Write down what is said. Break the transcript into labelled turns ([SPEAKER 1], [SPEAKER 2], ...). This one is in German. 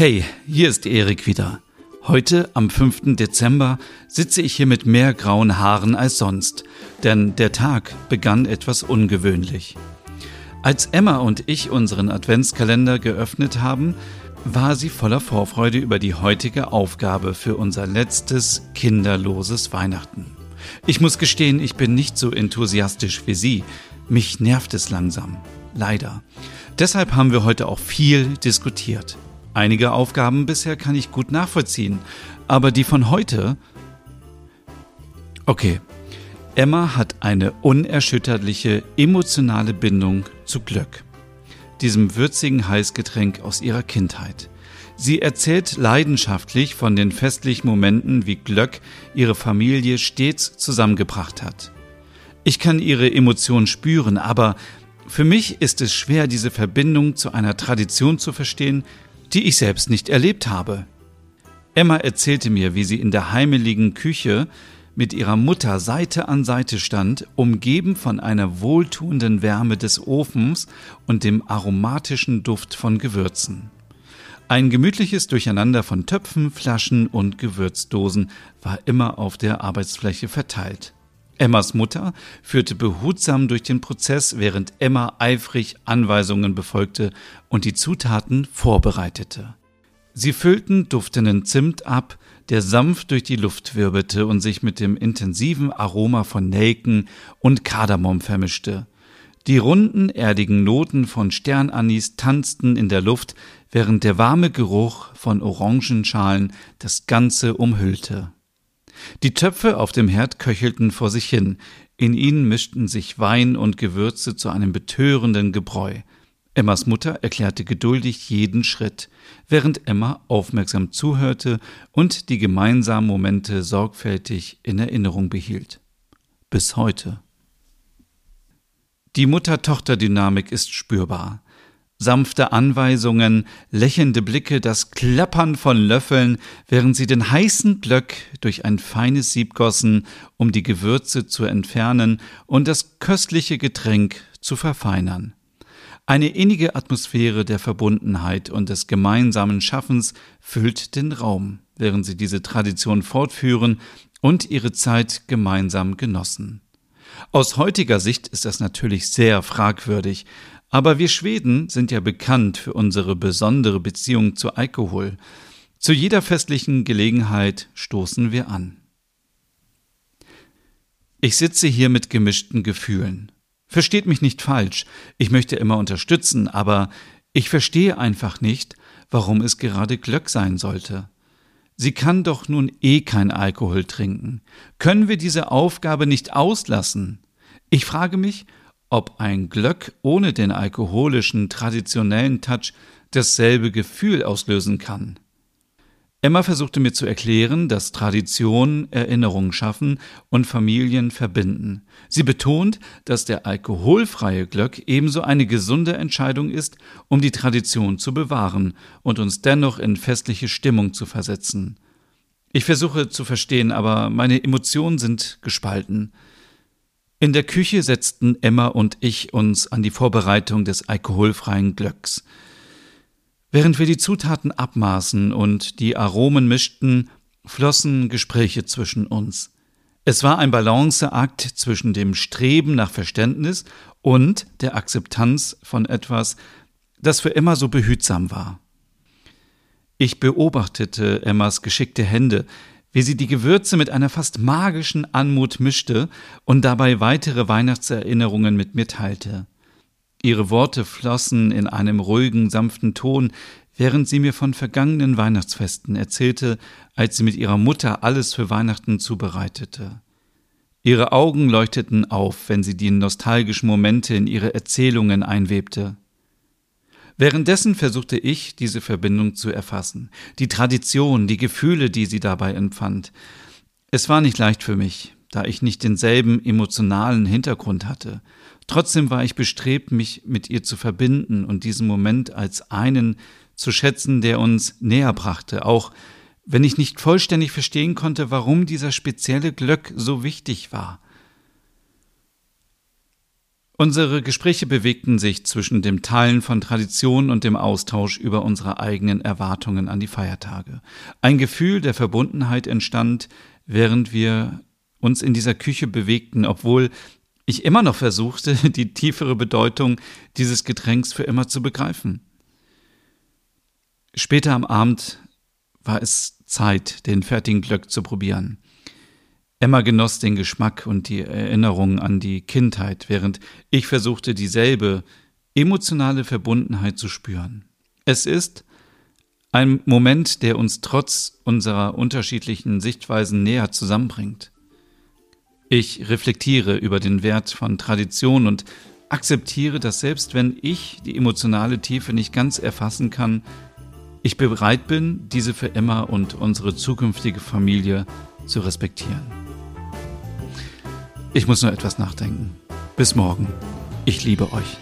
[SPEAKER 1] Hey, hier ist Erik wieder. Heute, am 5. Dezember, sitze ich hier mit mehr grauen Haaren als sonst, denn der Tag begann etwas ungewöhnlich. Als Emma und ich unseren Adventskalender geöffnet haben, war sie voller Vorfreude über die heutige Aufgabe für unser letztes kinderloses Weihnachten. Ich muss gestehen, ich bin nicht so enthusiastisch wie sie. Mich nervt es langsam. Leider. Deshalb haben wir heute auch viel diskutiert. Einige Aufgaben bisher kann ich gut nachvollziehen, aber die von heute. Okay. Emma hat eine unerschütterliche emotionale Bindung zu Glück, diesem würzigen Heißgetränk aus ihrer Kindheit. Sie erzählt leidenschaftlich von den festlichen Momenten, wie Glöck ihre Familie stets zusammengebracht hat. Ich kann ihre Emotionen spüren, aber für mich ist es schwer, diese Verbindung zu einer Tradition zu verstehen, die ich selbst nicht erlebt habe. Emma erzählte mir, wie sie in der heimeligen Küche mit ihrer Mutter Seite an Seite stand, umgeben von einer wohltuenden Wärme des Ofens und dem aromatischen Duft von Gewürzen. Ein gemütliches Durcheinander von Töpfen, Flaschen und Gewürzdosen war immer auf der Arbeitsfläche verteilt. Emmas Mutter führte behutsam durch den Prozess, während Emma eifrig Anweisungen befolgte und die Zutaten vorbereitete. Sie füllten duftenden Zimt ab, der sanft durch die Luft wirbelte und sich mit dem intensiven Aroma von Nelken und Kardamom vermischte. Die runden, erdigen Noten von Sternanis tanzten in der Luft, während der warme Geruch von Orangenschalen das Ganze umhüllte. Die Töpfe auf dem Herd köchelten vor sich hin, in ihnen mischten sich Wein und Gewürze zu einem betörenden Gebräu. Emmas Mutter erklärte geduldig jeden Schritt, während Emma aufmerksam zuhörte und die gemeinsamen Momente sorgfältig in Erinnerung behielt. Bis heute. Die Mutter-Tochter-Dynamik ist spürbar sanfte Anweisungen, lächelnde Blicke, das Klappern von Löffeln, während sie den heißen Glöck durch ein feines Sieb gossen, um die Gewürze zu entfernen und das köstliche Getränk zu verfeinern. Eine innige Atmosphäre der Verbundenheit und des gemeinsamen Schaffens füllt den Raum, während sie diese Tradition fortführen und ihre Zeit gemeinsam genossen. Aus heutiger Sicht ist das natürlich sehr fragwürdig, aber wir Schweden sind ja bekannt für unsere besondere Beziehung zu Alkohol. Zu jeder festlichen Gelegenheit stoßen wir an. Ich sitze hier mit gemischten Gefühlen. Versteht mich nicht falsch, ich möchte immer unterstützen, aber ich verstehe einfach nicht, warum es gerade Glöck sein sollte. Sie kann doch nun eh kein Alkohol trinken. Können wir diese Aufgabe nicht auslassen? Ich frage mich, ob ein Glöck ohne den alkoholischen traditionellen Touch dasselbe Gefühl auslösen kann. Emma versuchte mir zu erklären, dass Traditionen Erinnerungen schaffen und Familien verbinden. Sie betont, dass der alkoholfreie Glöck ebenso eine gesunde Entscheidung ist, um die Tradition zu bewahren und uns dennoch in festliche Stimmung zu versetzen. Ich versuche zu verstehen, aber meine Emotionen sind gespalten. In der Küche setzten Emma und ich uns an die Vorbereitung des alkoholfreien Glöcks. Während wir die Zutaten abmaßen und die Aromen mischten, flossen Gespräche zwischen uns. Es war ein Balanceakt zwischen dem Streben nach Verständnis und der Akzeptanz von etwas, das für Emma so behutsam war. Ich beobachtete Emmas geschickte Hände, wie sie die Gewürze mit einer fast magischen Anmut mischte und dabei weitere Weihnachtserinnerungen mit mir teilte. Ihre Worte flossen in einem ruhigen, sanften Ton, während sie mir von vergangenen Weihnachtsfesten erzählte, als sie mit ihrer Mutter alles für Weihnachten zubereitete. Ihre Augen leuchteten auf, wenn sie die nostalgischen Momente in ihre Erzählungen einwebte. Währenddessen versuchte ich, diese Verbindung zu erfassen, die Tradition, die Gefühle, die sie dabei empfand. Es war nicht leicht für mich, da ich nicht denselben emotionalen Hintergrund hatte. Trotzdem war ich bestrebt, mich mit ihr zu verbinden und diesen Moment als einen zu schätzen, der uns näher brachte, auch wenn ich nicht vollständig verstehen konnte, warum dieser spezielle Glöck so wichtig war. Unsere Gespräche bewegten sich zwischen dem Teilen von Traditionen und dem Austausch über unsere eigenen Erwartungen an die Feiertage. Ein Gefühl der Verbundenheit entstand, während wir uns in dieser Küche bewegten, obwohl ich immer noch versuchte, die tiefere Bedeutung dieses Getränks für immer zu begreifen. Später am Abend war es Zeit, den fertigen Glöck zu probieren. Emma genoss den Geschmack und die Erinnerung an die Kindheit, während ich versuchte, dieselbe emotionale Verbundenheit zu spüren. Es ist ein Moment, der uns trotz unserer unterschiedlichen Sichtweisen näher zusammenbringt. Ich reflektiere über den Wert von Tradition und akzeptiere, dass selbst wenn ich die emotionale Tiefe nicht ganz erfassen kann, ich bereit bin, diese für Emma und unsere zukünftige Familie zu respektieren. Ich muss nur etwas nachdenken. Bis morgen. Ich liebe euch.